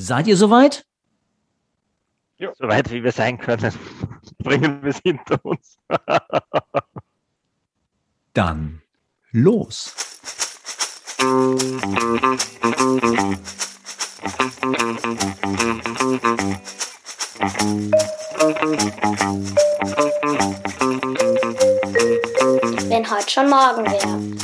Seid ihr soweit? Ja. Soweit wie wir sein können, bringen wir es hinter uns. Dann los. Wenn heute schon morgen wäre.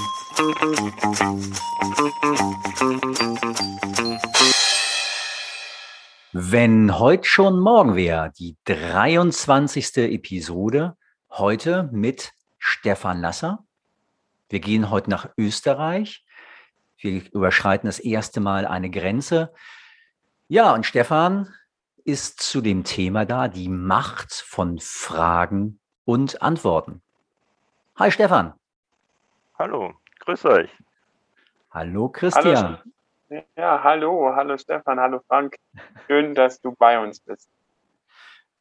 Wenn heute schon morgen wäre, die 23. Episode, heute mit Stefan Lasser. Wir gehen heute nach Österreich. Wir überschreiten das erste Mal eine Grenze. Ja, und Stefan ist zu dem Thema da, die Macht von Fragen und Antworten. Hi Stefan. Hallo, grüß euch. Hallo Christian. Hallo, ja, hallo, hallo Stefan, hallo Frank. Schön, dass du bei uns bist.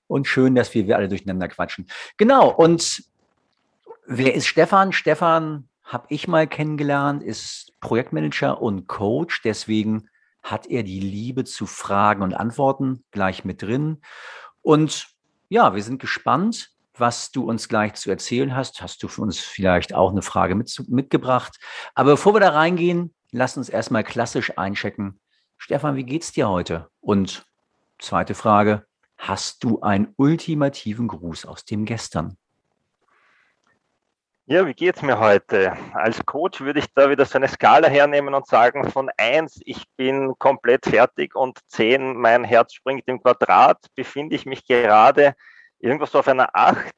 Und schön, dass wir, wir alle durcheinander quatschen. Genau, und wer ist Stefan? Stefan habe ich mal kennengelernt, ist Projektmanager und Coach. Deswegen hat er die Liebe zu Fragen und Antworten gleich mit drin. Und ja, wir sind gespannt, was du uns gleich zu erzählen hast. Hast du für uns vielleicht auch eine Frage mit, mitgebracht? Aber bevor wir da reingehen, lass uns erstmal klassisch einchecken. Stefan, wie geht's dir heute? Und zweite Frage, hast du einen ultimativen Gruß aus dem Gestern? Ja, wie geht's mir heute? Als Coach würde ich da wieder so eine Skala hernehmen und sagen, von eins ich bin komplett fertig und zehn mein Herz springt im Quadrat, befinde ich mich gerade irgendwas auf einer acht.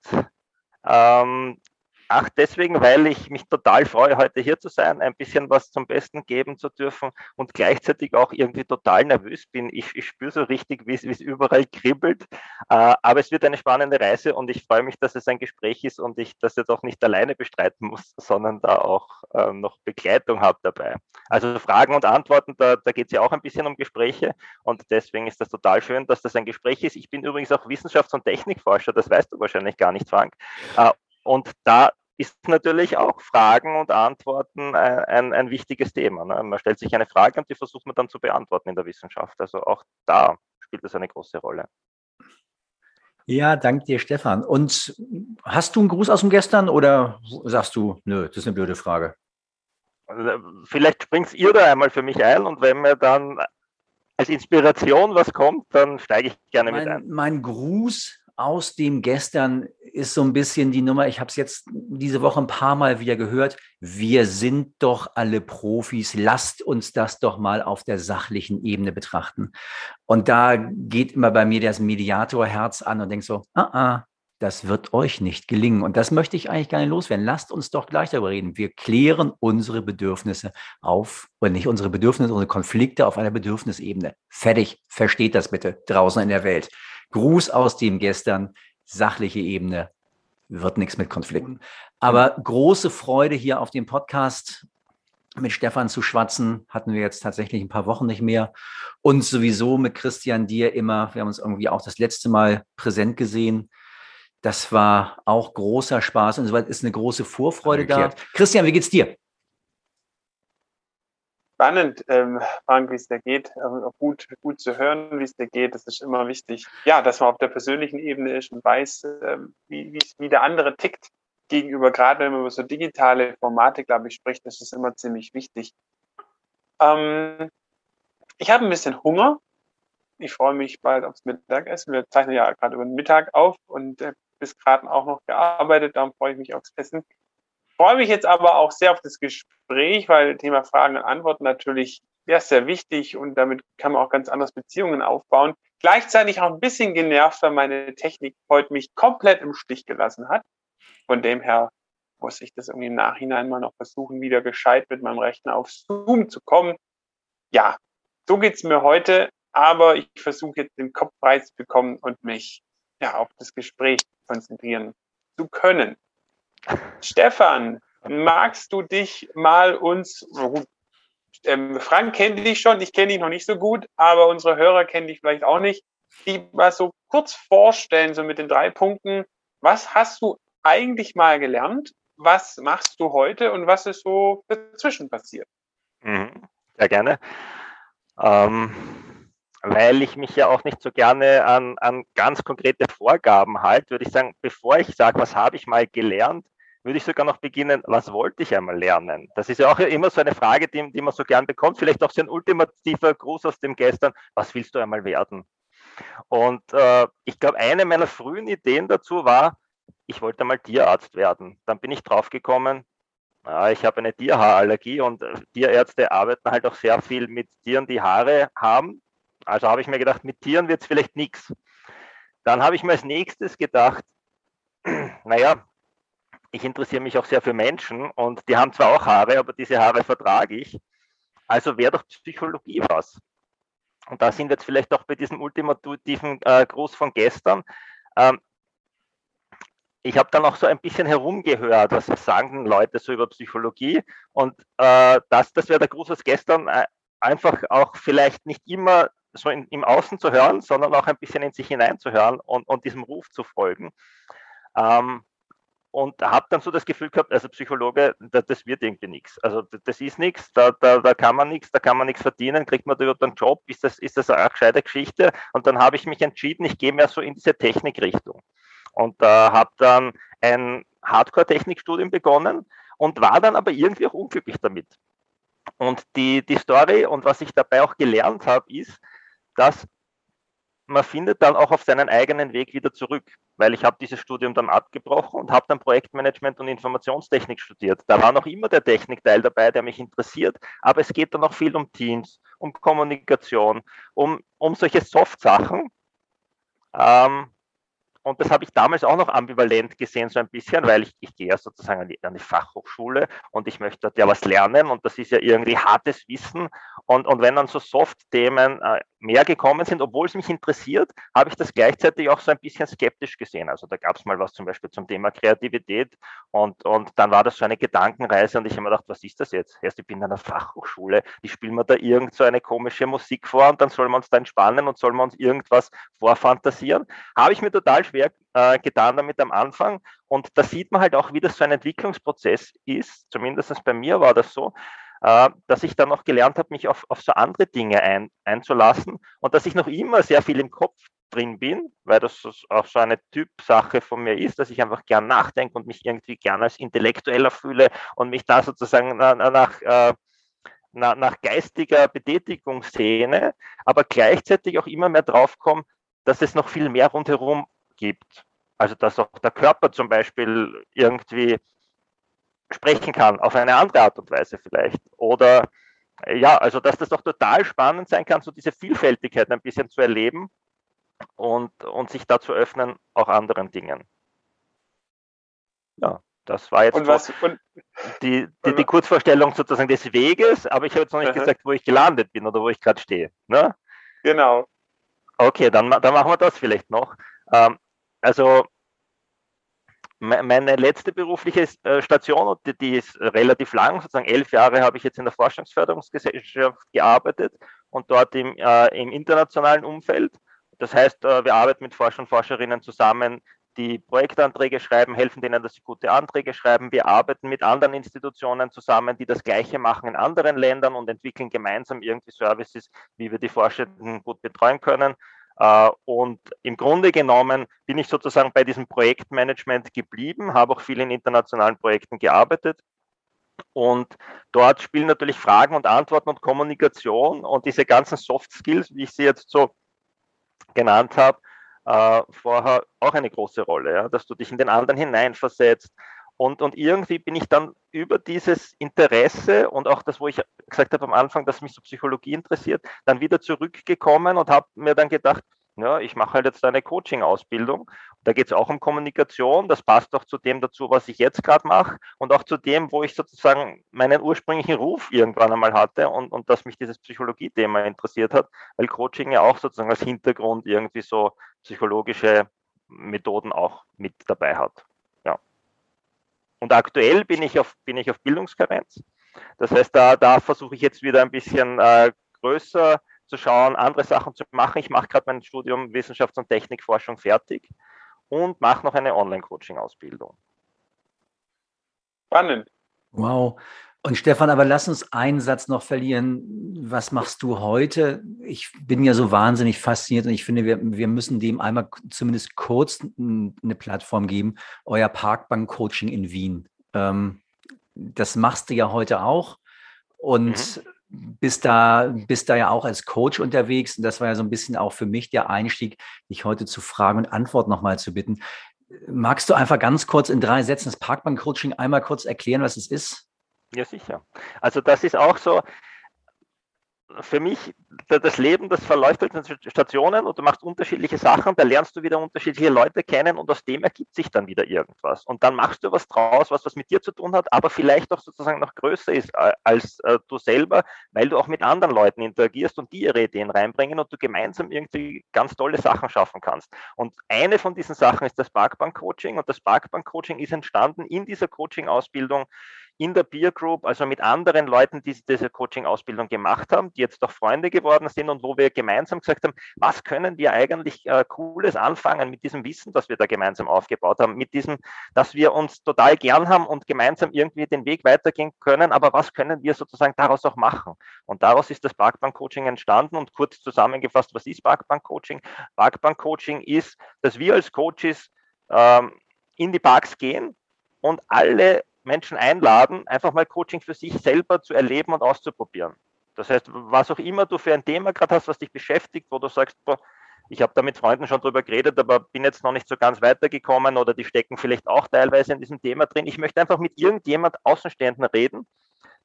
Ähm, Ach, deswegen, weil ich mich total freue, heute hier zu sein, ein bisschen was zum Besten geben zu dürfen und gleichzeitig auch irgendwie total nervös bin. Ich, ich spüre so richtig, wie es überall kribbelt. Äh, aber es wird eine spannende Reise und ich freue mich, dass es ein Gespräch ist und ich das jetzt auch nicht alleine bestreiten muss, sondern da auch äh, noch Begleitung habe dabei. Also Fragen und Antworten, da, da geht es ja auch ein bisschen um Gespräche und deswegen ist das total schön, dass das ein Gespräch ist. Ich bin übrigens auch Wissenschafts- und Technikforscher, das weißt du wahrscheinlich gar nicht, Frank. Äh, und da ist natürlich auch Fragen und Antworten ein, ein, ein wichtiges Thema. Ne? Man stellt sich eine Frage und die versucht man dann zu beantworten in der Wissenschaft. Also auch da spielt es eine große Rolle. Ja, danke dir, Stefan. Und hast du einen Gruß aus dem Gestern oder sagst du, nö, das ist eine blöde Frage? Also, vielleicht springt ihr da einmal für mich ein und wenn mir dann als Inspiration was kommt, dann steige ich gerne mein, mit ein. Mein Gruß aus dem Gestern ist so ein bisschen die Nummer, ich habe es jetzt diese Woche ein paar Mal wieder gehört, wir sind doch alle Profis, lasst uns das doch mal auf der sachlichen Ebene betrachten. Und da geht immer bei mir das Mediatorherz an und denkt so, ah, ah, das wird euch nicht gelingen. Und das möchte ich eigentlich gar nicht loswerden. Lasst uns doch gleich darüber reden. Wir klären unsere Bedürfnisse auf, oder nicht unsere Bedürfnisse, unsere Konflikte auf einer Bedürfnisebene. Fertig. Versteht das bitte draußen in der Welt. Gruß aus dem gestern, sachliche Ebene, wird nichts mit Konflikten. Aber große Freude hier auf dem Podcast mit Stefan zu schwatzen, hatten wir jetzt tatsächlich ein paar Wochen nicht mehr. Und sowieso mit Christian dir immer, wir haben uns irgendwie auch das letzte Mal präsent gesehen. Das war auch großer Spaß und soweit ist eine große Vorfreude da. Christian, wie geht's dir? Spannend, ähm, Frank, wie es dir geht. Ähm, gut, gut zu hören, wie es dir geht. Das ist immer wichtig. Ja, dass man auf der persönlichen Ebene ist und weiß, ähm, wie, wie der andere tickt gegenüber, gerade wenn man über so digitale Formate, glaube ich, spricht, das ist immer ziemlich wichtig. Ähm, ich habe ein bisschen Hunger. Ich freue mich bald aufs Mittagessen. Wir zeichnen ja gerade über den Mittag auf und äh, bis gerade auch noch gearbeitet. Darum freue ich mich aufs Essen freue mich jetzt aber auch sehr auf das Gespräch, weil Thema Fragen und Antworten natürlich ja, sehr wichtig und damit kann man auch ganz anders Beziehungen aufbauen. Gleichzeitig auch ein bisschen genervt, weil meine Technik heute mich komplett im Stich gelassen hat. Von dem her muss ich das irgendwie im Nachhinein mal noch versuchen, wieder gescheit mit meinem Rechner auf Zoom zu kommen. Ja, so geht's mir heute, aber ich versuche jetzt den Kopf frei zu bekommen und mich ja auf das Gespräch konzentrieren zu können. Stefan, magst du dich mal uns, ähm, Frank kennt dich schon, ich kenne dich noch nicht so gut, aber unsere Hörer kennen dich vielleicht auch nicht, die mal so kurz vorstellen, so mit den drei Punkten, was hast du eigentlich mal gelernt, was machst du heute und was ist so dazwischen passiert? Mhm, sehr gerne. Ähm, weil ich mich ja auch nicht so gerne an, an ganz konkrete Vorgaben halte, würde ich sagen, bevor ich sage, was habe ich mal gelernt, würde ich sogar noch beginnen, was wollte ich einmal lernen? Das ist ja auch immer so eine Frage, die, die man so gern bekommt. Vielleicht auch so ein ultimativer Gruß aus dem Gestern. Was willst du einmal werden? Und äh, ich glaube, eine meiner frühen Ideen dazu war, ich wollte mal Tierarzt werden. Dann bin ich draufgekommen, ja, ich habe eine Tierhaarallergie und äh, Tierärzte arbeiten halt auch sehr viel mit Tieren, die Haare haben. Also habe ich mir gedacht, mit Tieren wird es vielleicht nichts. Dann habe ich mir als nächstes gedacht, naja, ich interessiere mich auch sehr für Menschen und die haben zwar auch Haare, aber diese Haare vertrage ich. Also wäre doch Psychologie was. Und da sind wir jetzt vielleicht auch bei diesem ultimativen äh, Gruß von gestern. Ähm, ich habe dann auch so ein bisschen herumgehört, was sagen Leute so über Psychologie. Und äh, das, das wäre der Gruß aus gestern, äh, einfach auch vielleicht nicht immer so in, im Außen zu hören, sondern auch ein bisschen in sich hineinzuhören und, und diesem Ruf zu folgen. Ähm, und habe dann so das Gefühl gehabt, also Psychologe, das, das wird irgendwie nichts. Also das ist nichts, da, da, da kann man nichts, da kann man nichts verdienen, kriegt man da überhaupt einen Job, ist das, ist das eine gescheite Geschichte? Und dann habe ich mich entschieden, ich gehe mehr so in diese Technikrichtung. Und äh, habe dann ein Hardcore-Technikstudium begonnen und war dann aber irgendwie auch unglücklich damit. Und die, die Story und was ich dabei auch gelernt habe, ist, dass man findet dann auch auf seinen eigenen Weg wieder zurück, weil ich habe dieses Studium dann abgebrochen und habe dann Projektmanagement und Informationstechnik studiert. Da war noch immer der Technikteil dabei, der mich interessiert, aber es geht dann auch viel um Teams, um Kommunikation, um, um solche Soft-Sachen. Ähm, und das habe ich damals auch noch ambivalent gesehen, so ein bisschen, weil ich, ich gehe ja sozusagen an die, an die Fachhochschule und ich möchte dort ja was lernen und das ist ja irgendwie hartes Wissen. Und, und wenn dann so Soft-Themen äh, mehr gekommen sind, obwohl es mich interessiert, habe ich das gleichzeitig auch so ein bisschen skeptisch gesehen. Also da gab es mal was zum Beispiel zum Thema Kreativität und, und dann war das so eine Gedankenreise und ich habe mir gedacht, was ist das jetzt? Erst ich bin an einer Fachhochschule, die spielen mir da irgend so eine komische Musik vor und dann sollen wir uns da entspannen und sollen wir uns irgendwas vorfantasieren. Habe ich mir total schwer äh, getan damit am Anfang und da sieht man halt auch, wie das so ein Entwicklungsprozess ist, zumindest bei mir war das so, äh, dass ich dann noch gelernt habe, mich auf, auf so andere Dinge ein, einzulassen und dass ich noch immer sehr viel im Kopf drin bin, weil das auch so eine Typsache von mir ist, dass ich einfach gern nachdenke und mich irgendwie gern als Intellektueller fühle und mich da sozusagen nach, nach, äh, nach geistiger Betätigung sehne, aber gleichzeitig auch immer mehr draufkomme, dass es noch viel mehr rundherum gibt. Also dass auch der Körper zum Beispiel irgendwie sprechen kann, auf eine andere Art und Weise vielleicht. Oder ja, also dass das doch total spannend sein kann, so diese Vielfältigkeit ein bisschen zu erleben und, und sich da zu öffnen, auch anderen Dingen. Ja, das war jetzt was, und, die, die, die, Kurzvorstellung sozusagen des Weges, aber ich habe jetzt noch nicht -huh. gesagt, wo ich gelandet bin oder wo ich gerade stehe. Ne? Genau. Okay, dann, dann machen wir das vielleicht noch. Ähm, also meine letzte berufliche äh, Station, die, die ist relativ lang, sozusagen elf Jahre habe ich jetzt in der Forschungsförderungsgesellschaft gearbeitet und dort im, äh, im internationalen Umfeld. Das heißt, äh, wir arbeiten mit Forscher und Forscherinnen zusammen, die Projektanträge schreiben, helfen denen, dass sie gute Anträge schreiben. Wir arbeiten mit anderen Institutionen zusammen, die das Gleiche machen in anderen Ländern und entwickeln gemeinsam irgendwie Services, wie wir die Forschenden gut betreuen können. Äh, und im Grunde genommen bin ich sozusagen bei diesem Projektmanagement geblieben, habe auch viel in internationalen Projekten gearbeitet. Und dort spielen natürlich Fragen und Antworten und Kommunikation und diese ganzen Soft Skills, wie ich sie jetzt so genannt habe, äh, vorher auch eine große Rolle, ja? dass du dich in den anderen hineinversetzt, und, und irgendwie bin ich dann über dieses Interesse und auch das, wo ich gesagt habe am Anfang, dass mich so Psychologie interessiert, dann wieder zurückgekommen und habe mir dann gedacht, ja, ich mache halt jetzt eine Coaching-Ausbildung. Da geht es auch um Kommunikation. Das passt auch zu dem dazu, was ich jetzt gerade mache und auch zu dem, wo ich sozusagen meinen ursprünglichen Ruf irgendwann einmal hatte und, und dass mich dieses Psychologie-Thema interessiert hat, weil Coaching ja auch sozusagen als Hintergrund irgendwie so psychologische Methoden auch mit dabei hat. Und aktuell bin ich auf, bin ich auf Bildungskarenz. Das heißt, da, da versuche ich jetzt wieder ein bisschen äh, größer zu schauen, andere Sachen zu machen. Ich mache gerade mein Studium Wissenschafts- und Technikforschung fertig und mache noch eine Online-Coaching-Ausbildung. Spannend. Wow. Und Stefan, aber lass uns einen Satz noch verlieren. Was machst du heute? Ich bin ja so wahnsinnig fasziniert und ich finde, wir, wir müssen dem einmal zumindest kurz eine Plattform geben. Euer Parkbank-Coaching in Wien. Ähm, das machst du ja heute auch und mhm. bist, da, bist da ja auch als Coach unterwegs. Und das war ja so ein bisschen auch für mich der Einstieg, dich heute zu fragen und Antwort nochmal zu bitten. Magst du einfach ganz kurz in drei Sätzen das Parkbank-Coaching einmal kurz erklären, was es ist? Ja, sicher. Also das ist auch so, für mich, das Leben, das verläuft halt in Stationen und du machst unterschiedliche Sachen, da lernst du wieder unterschiedliche Leute kennen und aus dem ergibt sich dann wieder irgendwas. Und dann machst du was draus, was was mit dir zu tun hat, aber vielleicht auch sozusagen noch größer ist äh, als äh, du selber, weil du auch mit anderen Leuten interagierst und die ihre Ideen reinbringen und du gemeinsam irgendwie ganz tolle Sachen schaffen kannst. Und eine von diesen Sachen ist das Parkbank-Coaching und das Parkbank-Coaching ist entstanden in dieser Coaching-Ausbildung in der Peer Group, also mit anderen Leuten, die diese Coaching-Ausbildung gemacht haben, die jetzt doch Freunde geworden sind und wo wir gemeinsam gesagt haben, was können wir eigentlich äh, Cooles anfangen mit diesem Wissen, das wir da gemeinsam aufgebaut haben, mit diesem, dass wir uns total gern haben und gemeinsam irgendwie den Weg weitergehen können, aber was können wir sozusagen daraus auch machen? Und daraus ist das Parkbank-Coaching entstanden und kurz zusammengefasst, was ist Parkbank-Coaching? Parkbank-Coaching ist, dass wir als Coaches ähm, in die Parks gehen und alle Menschen einladen, einfach mal Coaching für sich selber zu erleben und auszuprobieren. Das heißt, was auch immer du für ein Thema gerade hast, was dich beschäftigt, wo du sagst, boah, ich habe da mit Freunden schon drüber geredet, aber bin jetzt noch nicht so ganz weitergekommen oder die stecken vielleicht auch teilweise in diesem Thema drin. Ich möchte einfach mit irgendjemand Außenstehenden reden,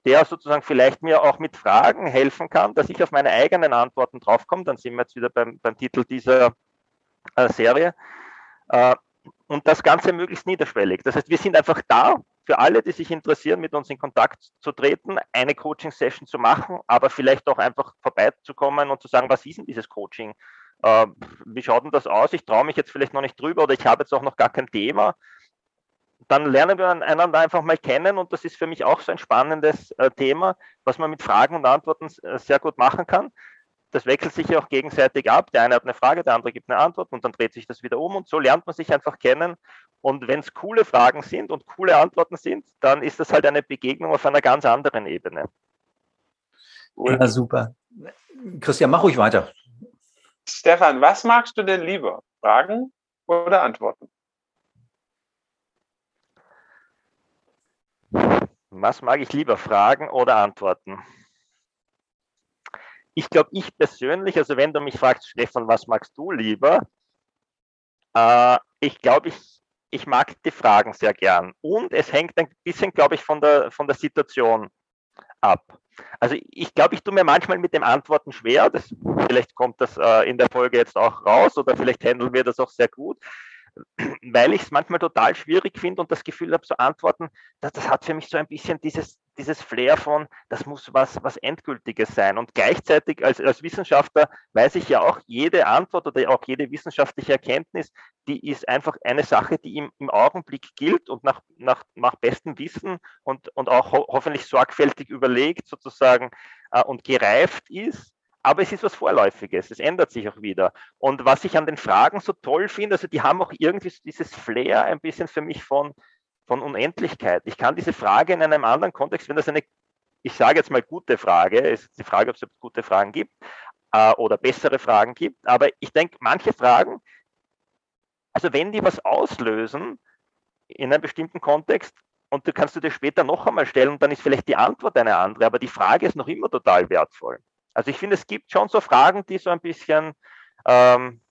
der sozusagen vielleicht mir auch mit Fragen helfen kann, dass ich auf meine eigenen Antworten draufkomme. Dann sind wir jetzt wieder beim, beim Titel dieser äh, Serie. Äh, und das Ganze möglichst niederschwellig. Das heißt, wir sind einfach da für alle, die sich interessieren, mit uns in Kontakt zu treten, eine Coaching-Session zu machen, aber vielleicht auch einfach vorbeizukommen und zu sagen, was ist denn dieses Coaching? Äh, wie schaut denn das aus? Ich traue mich jetzt vielleicht noch nicht drüber oder ich habe jetzt auch noch gar kein Thema. Dann lernen wir einander einfach mal kennen und das ist für mich auch so ein spannendes äh, Thema, was man mit Fragen und Antworten äh, sehr gut machen kann das wechselt sich ja auch gegenseitig ab. Der eine hat eine Frage, der andere gibt eine Antwort und dann dreht sich das wieder um und so lernt man sich einfach kennen. Und wenn es coole Fragen sind und coole Antworten sind, dann ist das halt eine Begegnung auf einer ganz anderen Ebene. Ja, super. Christian, mach ruhig weiter. Stefan, was magst du denn lieber? Fragen oder Antworten? Was mag ich lieber, Fragen oder Antworten? Ich glaube, ich persönlich, also wenn du mich fragst, Stefan, was magst du lieber? Äh, ich glaube, ich, ich mag die Fragen sehr gern. Und es hängt ein bisschen, glaube ich, von der, von der Situation ab. Also ich glaube, ich tue mir manchmal mit dem Antworten schwer. Das, vielleicht kommt das äh, in der Folge jetzt auch raus oder vielleicht handeln wir das auch sehr gut weil ich es manchmal total schwierig finde und das Gefühl habe, so Antworten, das, das hat für mich so ein bisschen dieses, dieses Flair von, das muss was, was Endgültiges sein. Und gleichzeitig als, als Wissenschaftler weiß ich ja auch, jede Antwort oder auch jede wissenschaftliche Erkenntnis, die ist einfach eine Sache, die im, im Augenblick gilt und nach, nach, nach bestem Wissen und, und auch ho hoffentlich sorgfältig überlegt sozusagen äh, und gereift ist aber es ist was Vorläufiges, es ändert sich auch wieder. Und was ich an den Fragen so toll finde, also die haben auch irgendwie dieses Flair ein bisschen für mich von, von Unendlichkeit. Ich kann diese Frage in einem anderen Kontext, wenn das eine, ich sage jetzt mal gute Frage, ist die Frage, ob es gute Fragen gibt äh, oder bessere Fragen gibt, aber ich denke, manche Fragen, also wenn die was auslösen in einem bestimmten Kontext, und du kannst du dir später noch einmal stellen, dann ist vielleicht die Antwort eine andere, aber die Frage ist noch immer total wertvoll. Also ich finde, es gibt schon so Fragen, die so ein bisschen ähm,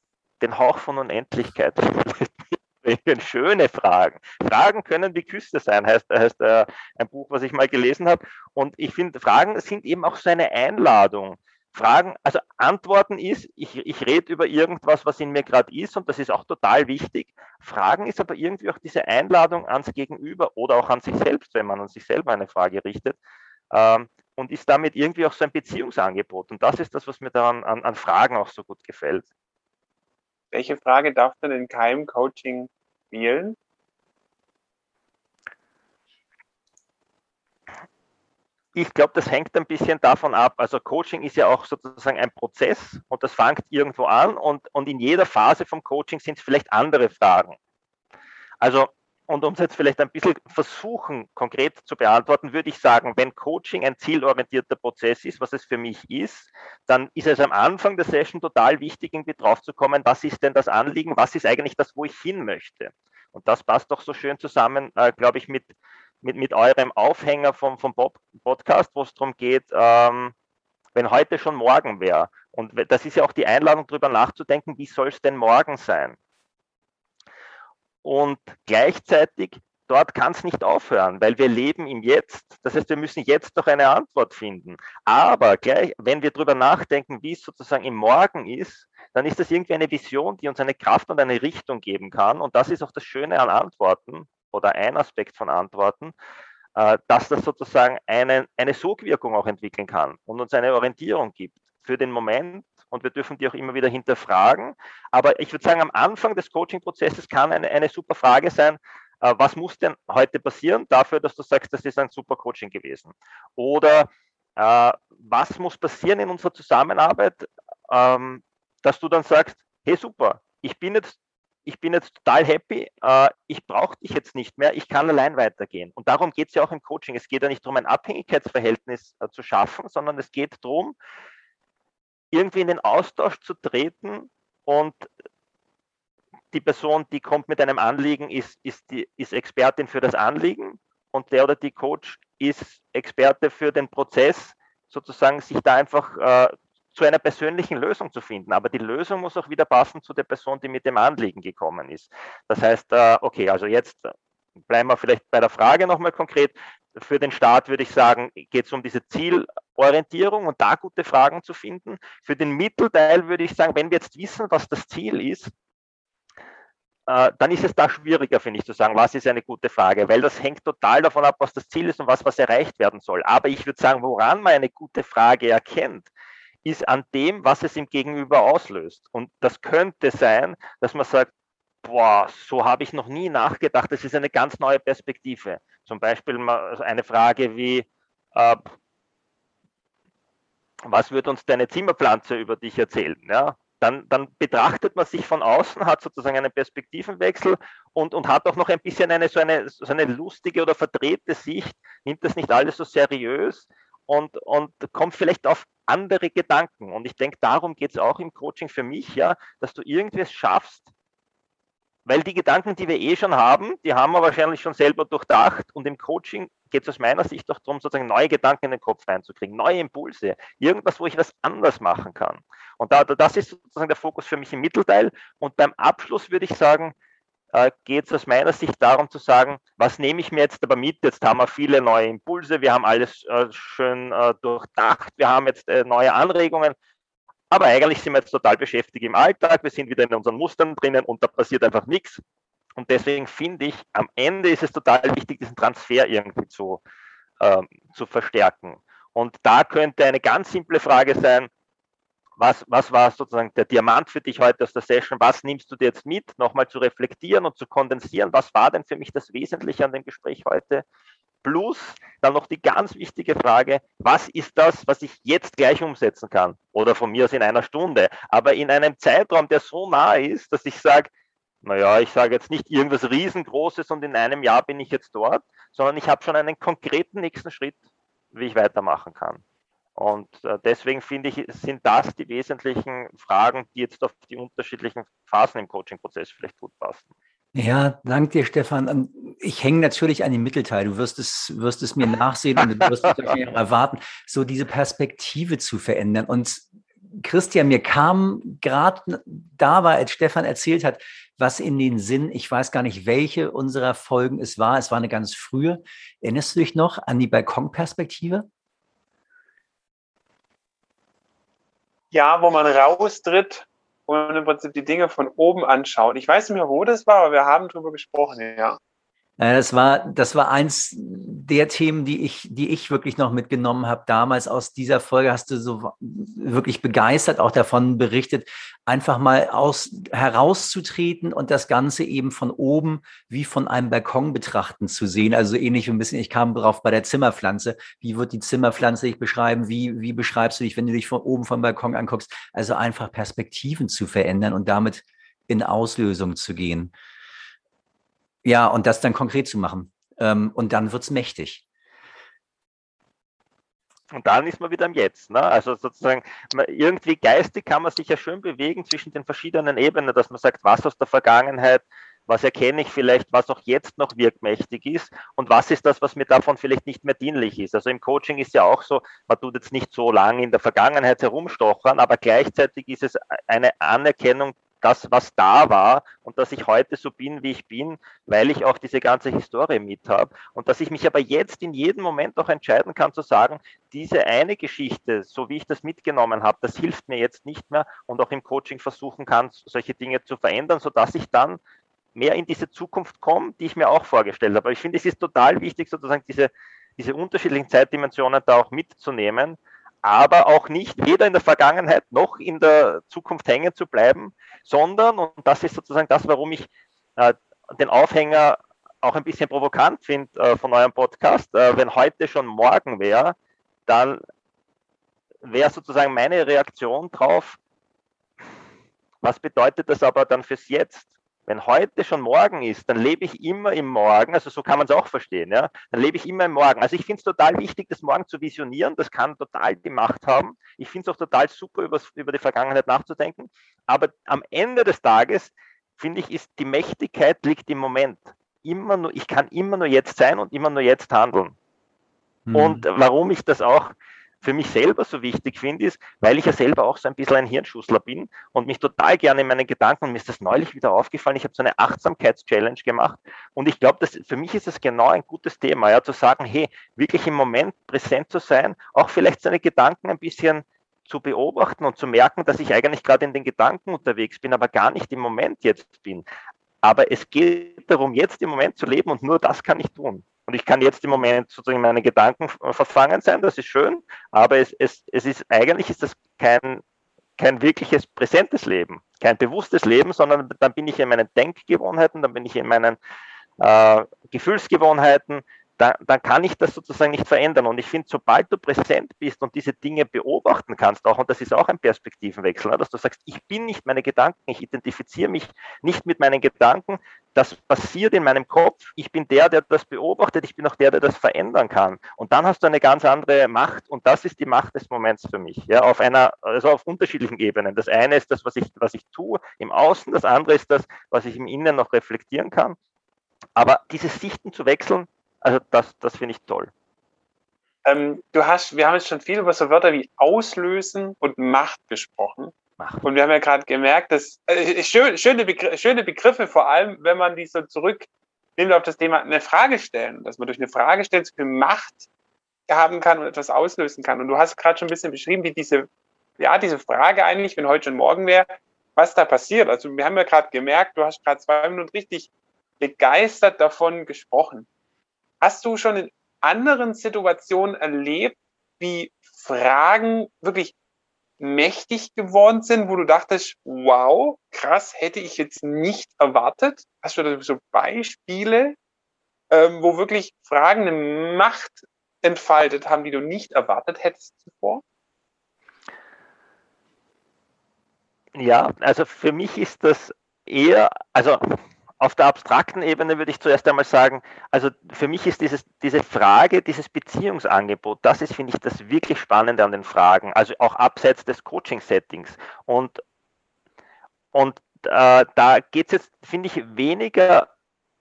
den Hauch von Unendlichkeit schöne Fragen. Fragen können wie Küste sein, heißt, heißt äh, ein Buch, was ich mal gelesen habe. Und ich finde, Fragen sind eben auch so eine Einladung. Fragen, also Antworten ist, ich, ich rede über irgendwas, was in mir gerade ist und das ist auch total wichtig. Fragen ist aber irgendwie auch diese Einladung ans Gegenüber oder auch an sich selbst, wenn man an sich selber eine Frage richtet. Ähm, und ist damit irgendwie auch so ein Beziehungsangebot. Und das ist das, was mir daran an, an Fragen auch so gut gefällt. Welche Frage darf denn in keinem Coaching wählen? Ich glaube, das hängt ein bisschen davon ab. Also Coaching ist ja auch sozusagen ein Prozess und das fängt irgendwo an und, und in jeder Phase vom Coaching sind es vielleicht andere Fragen. Also und um es jetzt vielleicht ein bisschen versuchen, konkret zu beantworten, würde ich sagen, wenn Coaching ein zielorientierter Prozess ist, was es für mich ist, dann ist es am Anfang der Session total wichtig, irgendwie drauf zu kommen, was ist denn das Anliegen, was ist eigentlich das, wo ich hin möchte. Und das passt doch so schön zusammen, äh, glaube ich, mit, mit, mit eurem Aufhänger vom, vom Podcast, wo es darum geht, ähm, wenn heute schon morgen wäre. Und das ist ja auch die Einladung, darüber nachzudenken, wie soll es denn morgen sein? Und gleichzeitig, dort kann es nicht aufhören, weil wir leben im Jetzt. Das heißt, wir müssen jetzt doch eine Antwort finden. Aber gleich, wenn wir darüber nachdenken, wie es sozusagen im Morgen ist, dann ist das irgendwie eine Vision, die uns eine Kraft und eine Richtung geben kann. Und das ist auch das Schöne an Antworten oder ein Aspekt von Antworten, äh, dass das sozusagen eine, eine Sogwirkung auch entwickeln kann und uns eine Orientierung gibt für den Moment und wir dürfen die auch immer wieder hinterfragen. Aber ich würde sagen, am Anfang des Coaching-Prozesses kann eine, eine super Frage sein, äh, was muss denn heute passieren dafür, dass du sagst, das ist ein super Coaching gewesen? Oder äh, was muss passieren in unserer Zusammenarbeit, ähm, dass du dann sagst, hey super, ich bin jetzt ich bin jetzt total happy, äh, ich brauche dich jetzt nicht mehr, ich kann allein weitergehen. Und darum geht es ja auch im Coaching. Es geht ja nicht darum, ein Abhängigkeitsverhältnis äh, zu schaffen, sondern es geht darum, irgendwie in den Austausch zu treten und die Person, die kommt mit einem Anliegen, ist, ist, die, ist Expertin für das Anliegen und der oder die Coach ist Experte für den Prozess, sozusagen sich da einfach äh, zu einer persönlichen Lösung zu finden. Aber die Lösung muss auch wieder passen zu der Person, die mit dem Anliegen gekommen ist. Das heißt, äh, okay, also jetzt bleiben wir vielleicht bei der Frage nochmal konkret. Für den Start würde ich sagen, geht es um diese Zielorientierung und da gute Fragen zu finden. Für den Mittelteil würde ich sagen, wenn wir jetzt wissen, was das Ziel ist, äh, dann ist es da schwieriger, finde ich, zu sagen, was ist eine gute Frage, weil das hängt total davon ab, was das Ziel ist und was, was erreicht werden soll. Aber ich würde sagen, woran man eine gute Frage erkennt, ist an dem, was es im Gegenüber auslöst. Und das könnte sein, dass man sagt, boah, so habe ich noch nie nachgedacht. Das ist eine ganz neue Perspektive. Zum Beispiel eine Frage wie, äh, was wird uns deine Zimmerpflanze über dich erzählen? Ja? Dann, dann, betrachtet man sich von außen, hat sozusagen einen Perspektivenwechsel und, und hat auch noch ein bisschen eine so, eine so eine lustige oder verdrehte Sicht, nimmt das nicht alles so seriös und, und kommt vielleicht auf andere Gedanken. Und ich denke, darum geht es auch im Coaching für mich, ja, dass du irgendwie es schaffst, weil die Gedanken, die wir eh schon haben, die haben wir wahrscheinlich schon selber durchdacht. Und im Coaching geht es aus meiner Sicht doch darum, sozusagen neue Gedanken in den Kopf reinzukriegen, neue Impulse, irgendwas, wo ich was anders machen kann. Und da, das ist sozusagen der Fokus für mich im Mittelteil. Und beim Abschluss würde ich sagen, äh, geht es aus meiner Sicht darum zu sagen, was nehme ich mir jetzt aber mit? Jetzt haben wir viele neue Impulse, wir haben alles äh, schön äh, durchdacht, wir haben jetzt neue Anregungen. Aber eigentlich sind wir jetzt total beschäftigt im Alltag, wir sind wieder in unseren Mustern drinnen und da passiert einfach nichts. Und deswegen finde ich, am Ende ist es total wichtig, diesen Transfer irgendwie zu, äh, zu verstärken. Und da könnte eine ganz simple Frage sein, was, was war sozusagen der Diamant für dich heute aus der Session? Was nimmst du dir jetzt mit, nochmal zu reflektieren und zu kondensieren? Was war denn für mich das Wesentliche an dem Gespräch heute? Plus dann noch die ganz wichtige Frage, was ist das, was ich jetzt gleich umsetzen kann? Oder von mir aus in einer Stunde, aber in einem Zeitraum, der so nah ist, dass ich sage, naja, ich sage jetzt nicht irgendwas Riesengroßes und in einem Jahr bin ich jetzt dort, sondern ich habe schon einen konkreten nächsten Schritt, wie ich weitermachen kann. Und äh, deswegen finde ich, sind das die wesentlichen Fragen, die jetzt auf die unterschiedlichen Phasen im Coaching-Prozess vielleicht gut passen. Ja, danke dir, Stefan. Ähm, ich hänge natürlich an dem Mittelteil. Du wirst es, wirst es mir nachsehen und du wirst es auch erwarten, so diese Perspektive zu verändern. Und Christian, mir kam gerade da war, als Stefan erzählt hat, was in den Sinn, ich weiß gar nicht, welche unserer Folgen es war. Es war eine ganz frühe. Erinnerst du dich noch an die Balkonperspektive? Ja, wo man raustritt und im Prinzip die Dinge von oben anschaut. Ich weiß nicht mehr, wo das war, aber wir haben darüber gesprochen, ja. Das war, das war eins der Themen, die ich, die ich wirklich noch mitgenommen habe. Damals aus dieser Folge hast du so wirklich begeistert auch davon berichtet, einfach mal aus, herauszutreten und das Ganze eben von oben wie von einem Balkon betrachten zu sehen. Also ähnlich ein bisschen, ich kam drauf bei der Zimmerpflanze. Wie wird die Zimmerpflanze dich beschreiben? Wie, wie beschreibst du dich, wenn du dich von oben vom Balkon anguckst? Also einfach Perspektiven zu verändern und damit in Auslösung zu gehen. Ja, und das dann konkret zu machen. Ähm, und dann wird es mächtig. Und dann ist man wieder im Jetzt. Ne? Also sozusagen, irgendwie geistig kann man sich ja schön bewegen zwischen den verschiedenen Ebenen, dass man sagt, was aus der Vergangenheit, was erkenne ich vielleicht, was auch jetzt noch wirkmächtig ist und was ist das, was mir davon vielleicht nicht mehr dienlich ist. Also im Coaching ist ja auch so, man tut jetzt nicht so lange in der Vergangenheit herumstochern, aber gleichzeitig ist es eine Anerkennung das, was da war und dass ich heute so bin, wie ich bin, weil ich auch diese ganze Historie mit habe und dass ich mich aber jetzt in jedem Moment auch entscheiden kann zu sagen, diese eine Geschichte, so wie ich das mitgenommen habe, das hilft mir jetzt nicht mehr und auch im Coaching versuchen kann, solche Dinge zu verändern, sodass ich dann mehr in diese Zukunft komme, die ich mir auch vorgestellt habe. Aber ich finde, es ist total wichtig, sozusagen diese, diese unterschiedlichen Zeitdimensionen da auch mitzunehmen, aber auch nicht weder in der Vergangenheit noch in der Zukunft hängen zu bleiben, sondern, und das ist sozusagen das, warum ich äh, den Aufhänger auch ein bisschen provokant finde äh, von eurem Podcast, äh, wenn heute schon morgen wäre, dann wäre sozusagen meine Reaktion drauf, was bedeutet das aber dann fürs Jetzt? Wenn heute schon morgen ist, dann lebe ich immer im Morgen, also so kann man es auch verstehen, ja. Dann lebe ich immer im Morgen. Also ich finde es total wichtig, das Morgen zu visionieren, das kann total die Macht haben. Ich finde es auch total super, über, über die Vergangenheit nachzudenken. Aber am Ende des Tages, finde ich, ist die Mächtigkeit liegt im Moment. Immer nur, ich kann immer nur jetzt sein und immer nur jetzt handeln. Mhm. Und warum ich das auch für mich selber so wichtig finde, ist, weil ich ja selber auch so ein bisschen ein Hirnschussler bin und mich total gerne in meinen Gedanken, und mir ist das neulich wieder aufgefallen, ich habe so eine Achtsamkeits-Challenge gemacht und ich glaube, für mich ist es genau ein gutes Thema, ja, zu sagen, hey, wirklich im Moment präsent zu sein, auch vielleicht seine Gedanken ein bisschen zu beobachten und zu merken, dass ich eigentlich gerade in den Gedanken unterwegs bin, aber gar nicht im Moment jetzt bin. Aber es geht darum, jetzt im Moment zu leben und nur das kann ich tun. Und ich kann jetzt im Moment sozusagen in meine Gedanken verfangen sein, das ist schön, aber es, es, es ist eigentlich ist das kein, kein wirkliches präsentes Leben, kein bewusstes Leben, sondern dann bin ich in meinen Denkgewohnheiten, dann bin ich in meinen äh, Gefühlsgewohnheiten, dann, dann kann ich das sozusagen nicht verändern. Und ich finde, sobald du präsent bist und diese Dinge beobachten kannst, auch, und das ist auch ein Perspektivenwechsel, ne, dass du sagst, ich bin nicht meine Gedanken, ich identifiziere mich nicht mit meinen Gedanken, das passiert in meinem Kopf, ich bin der, der das beobachtet, ich bin auch der, der das verändern kann. Und dann hast du eine ganz andere Macht und das ist die Macht des Moments für mich, ja, auf einer, also auf unterschiedlichen Ebenen. Das eine ist das, was ich, was ich tue im Außen, das andere ist das, was ich im Innen noch reflektieren kann. Aber diese Sichten zu wechseln, also das, das finde ich toll. Ähm, du hast, wir haben jetzt schon viel über so Wörter wie auslösen und Macht gesprochen. Macht. Und wir haben ja gerade gemerkt, dass äh, schön, schöne, Begr schöne Begriffe, vor allem wenn man die so zurücknimmt auf das Thema eine Frage stellen, dass man durch eine Frage stellen so viel Macht haben kann und etwas auslösen kann. Und du hast gerade schon ein bisschen beschrieben, wie diese, ja, diese Frage eigentlich, wenn heute schon morgen wäre, was da passiert. Also wir haben ja gerade gemerkt, du hast gerade zwei Minuten richtig begeistert davon gesprochen. Hast du schon in anderen Situationen erlebt, wie Fragen wirklich mächtig geworden sind, wo du dachtest, wow, krass, hätte ich jetzt nicht erwartet? Hast du da so Beispiele, ähm, wo wirklich Fragen eine Macht entfaltet haben, die du nicht erwartet hättest zuvor? Ja, also für mich ist das eher, also auf der abstrakten Ebene würde ich zuerst einmal sagen, also für mich ist dieses, diese Frage, dieses Beziehungsangebot, das ist, finde ich, das wirklich Spannende an den Fragen, also auch abseits des Coaching-Settings. Und, und äh, da geht es jetzt, finde ich, weniger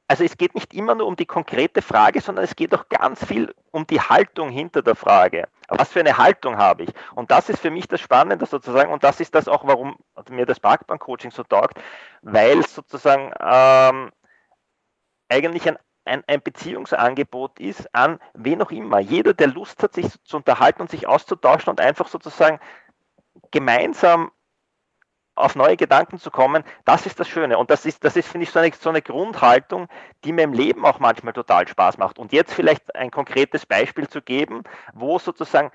also es geht nicht immer nur um die konkrete Frage, sondern es geht auch ganz viel um die Haltung hinter der Frage. Was für eine Haltung habe ich? Und das ist für mich das Spannende sozusagen, und das ist das auch, warum mir das Parkbank-Coaching so taugt, weil es sozusagen ähm, eigentlich ein, ein, ein, Beziehungsangebot ist an wen auch immer. Jeder, der Lust hat, sich zu unterhalten und sich auszutauschen und einfach sozusagen gemeinsam auf neue Gedanken zu kommen, das ist das Schöne. Und das ist, das ist, finde ich, so eine, so eine Grundhaltung, die mir im Leben auch manchmal total Spaß macht. Und jetzt vielleicht ein konkretes Beispiel zu geben, wo sozusagen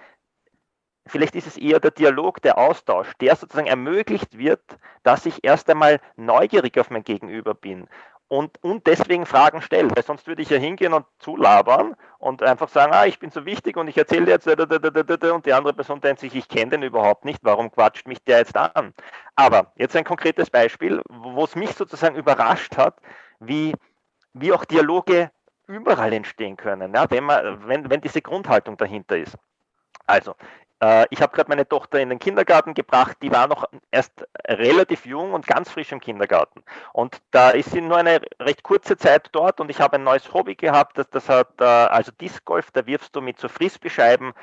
vielleicht ist es eher der Dialog, der Austausch, der sozusagen ermöglicht wird, dass ich erst einmal neugierig auf mein Gegenüber bin und, und deswegen Fragen stelle, weil sonst würde ich ja hingehen und zulabern und einfach sagen, ah, ich bin so wichtig und ich erzähle jetzt und die andere Person denkt sich, ich kenne den überhaupt nicht, warum quatscht mich der jetzt an? Aber jetzt ein konkretes Beispiel, wo es mich sozusagen überrascht hat, wie wie auch Dialoge überall entstehen können, ja, wenn, man, wenn, wenn diese Grundhaltung dahinter ist. Also, ich habe gerade meine Tochter in den Kindergarten gebracht, die war noch erst relativ jung und ganz frisch im Kindergarten. Und da ist sie nur eine recht kurze Zeit dort und ich habe ein neues Hobby gehabt, das, das hat äh, also Disc Golf, da wirfst du mit so Frisbee-Scheiben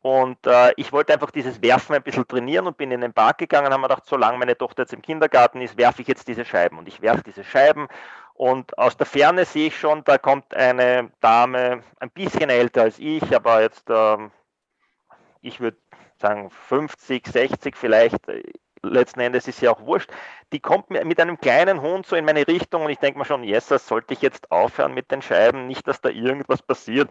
und äh, ich wollte einfach dieses Werfen ein bisschen trainieren und bin in den Park gegangen, haben mir gedacht, solange meine Tochter jetzt im Kindergarten ist, werfe ich jetzt diese Scheiben. Und ich werfe diese Scheiben und aus der Ferne sehe ich schon, da kommt eine Dame, ein bisschen älter als ich, aber jetzt, ähm, ich würde sagen 50, 60 vielleicht, äh, letzten Endes ist ja auch wurscht, die kommt mit einem kleinen Hund so in meine Richtung und ich denke mir schon, yes, das sollte ich jetzt aufhören mit den Scheiben, nicht, dass da irgendwas passiert.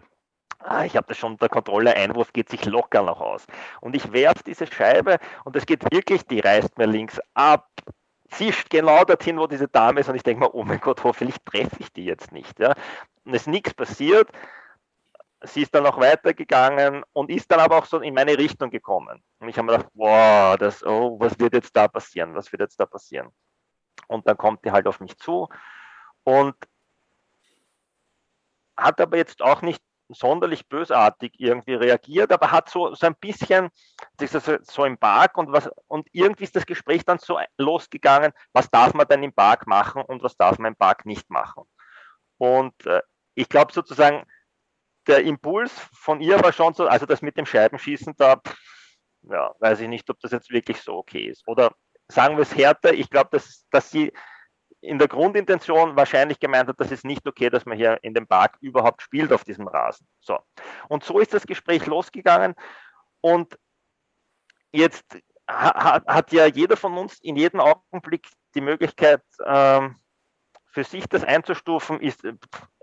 Ah, ich habe das schon, der Kontrolle Einwurf geht sich locker noch aus. Und ich werfe diese Scheibe und es geht wirklich, die reißt mir links ab, zischt genau dorthin, wo diese Dame ist und ich denke mir, oh mein Gott, hoffentlich treffe ich die jetzt nicht. Ja? Und es ist nichts passiert. Sie ist dann auch weitergegangen und ist dann aber auch so in meine Richtung gekommen. Und ich habe mir gedacht, wow, das, oh, was wird jetzt da passieren? Was wird jetzt da passieren? Und dann kommt die halt auf mich zu und hat aber jetzt auch nicht sonderlich bösartig irgendwie reagiert, aber hat so, so ein bisschen so, im Park und was und irgendwie ist das Gespräch dann so losgegangen, was darf man denn im Park machen und was darf man im Park nicht machen. Und äh, ich glaube sozusagen, der Impuls von ihr war schon so, also das mit dem Scheibenschießen, da pff, ja, weiß ich nicht, ob das jetzt wirklich so okay ist. Oder sagen wir es härter, ich glaube, dass, dass sie in der Grundintention wahrscheinlich gemeint hat, das ist nicht okay, dass man hier in dem Park überhaupt spielt auf diesem Rasen. So. Und so ist das Gespräch losgegangen und jetzt hat, hat ja jeder von uns in jedem Augenblick die Möglichkeit, ähm, für sich das einzustufen, ist,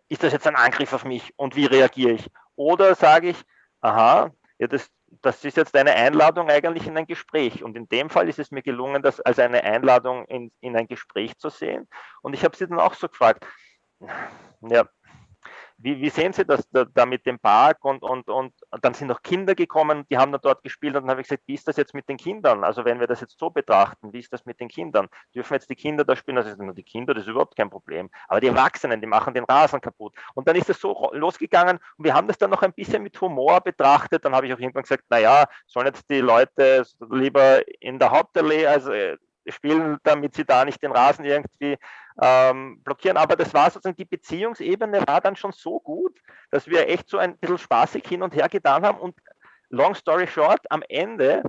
ist das jetzt ein Angriff auf mich und wie reagiere ich? Oder sage ich, aha, ja, das, das ist jetzt eine Einladung eigentlich in ein Gespräch. Und in dem Fall ist es mir gelungen, das als eine Einladung in, in ein Gespräch zu sehen. Und ich habe sie dann auch so gefragt, ja, wie, wie sehen Sie das da, da, mit dem Park? Und, und, und dann sind noch Kinder gekommen, die haben dann dort gespielt und dann habe ich gesagt, wie ist das jetzt mit den Kindern? Also wenn wir das jetzt so betrachten, wie ist das mit den Kindern? Dürfen jetzt die Kinder da spielen? Also die Kinder, das ist überhaupt kein Problem. Aber die Erwachsenen, die machen den Rasen kaputt. Und dann ist es so losgegangen und wir haben das dann noch ein bisschen mit Humor betrachtet. Dann habe ich auch irgendwann gesagt, naja, sollen jetzt die Leute lieber in der Hauptallee, also äh, spielen, damit sie da nicht den Rasen irgendwie ähm, blockieren. Aber das war sozusagen, die Beziehungsebene war dann schon so gut, dass wir echt so ein bisschen spaßig hin und her getan haben. Und long story short, am Ende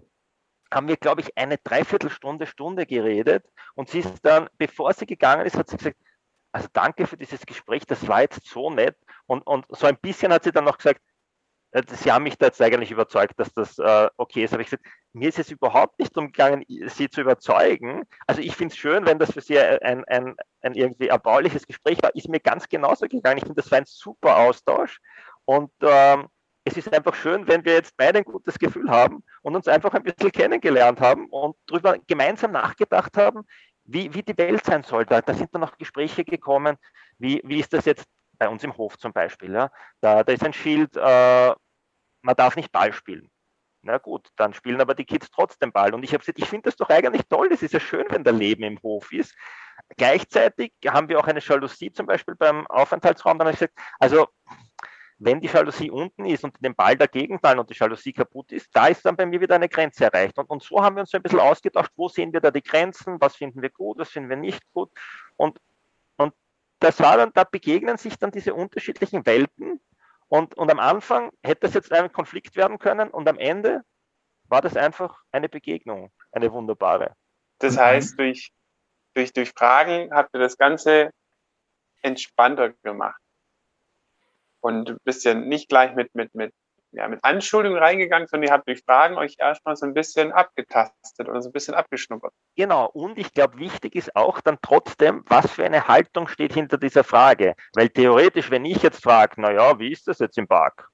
haben wir, glaube ich, eine Dreiviertelstunde, Stunde geredet. Und sie ist dann, bevor sie gegangen ist, hat sie gesagt, also danke für dieses Gespräch, das war jetzt so nett. Und, und so ein bisschen hat sie dann noch gesagt, Sie haben mich da jetzt eigentlich überzeugt, dass das äh, okay ist. Aber ich gesagt, mir ist es überhaupt nicht umgegangen, Sie zu überzeugen. Also ich finde es schön, wenn das für Sie ein, ein, ein irgendwie erbauliches Gespräch war. Ist mir ganz genauso gegangen. Ich finde, das war ein super Austausch. Und ähm, es ist einfach schön, wenn wir jetzt beide ein gutes Gefühl haben und uns einfach ein bisschen kennengelernt haben und darüber gemeinsam nachgedacht haben, wie, wie die Welt sein soll. Da, sind dann noch Gespräche gekommen, wie, wie ist das jetzt bei uns im Hof zum Beispiel. Ja? Da, da ist ein Schild, äh, man darf nicht Ball spielen. Na gut, dann spielen aber die Kids trotzdem Ball. Und ich habe gesagt, ich finde das doch eigentlich toll. Das ist ja schön, wenn da Leben im Hof ist. Gleichzeitig haben wir auch eine Jalousie zum Beispiel beim Aufenthaltsraum. Dann habe ich gesagt, also wenn die Jalousie unten ist und den Ball dagegen fallen und die Jalousie kaputt ist, da ist dann bei mir wieder eine Grenze erreicht. Und, und so haben wir uns so ein bisschen ausgedacht, wo sehen wir da die Grenzen, was finden wir gut, was finden wir nicht gut. Und das war dann, da begegnen sich dann diese unterschiedlichen Welten und, und am Anfang hätte das jetzt ein Konflikt werden können und am Ende war das einfach eine Begegnung, eine wunderbare. Das heißt, durch, durch, durch Fragen habt ihr das Ganze entspannter gemacht. Und ein bisschen nicht gleich mit, mit, mit ja, mit Anschuldigungen reingegangen, sondern ihr habt durch Fragen euch erstmal so ein bisschen abgetastet oder so ein bisschen abgeschnuppert. Genau, und ich glaube, wichtig ist auch dann trotzdem, was für eine Haltung steht hinter dieser Frage. Weil theoretisch, wenn ich jetzt frage, naja, wie ist das jetzt im Park?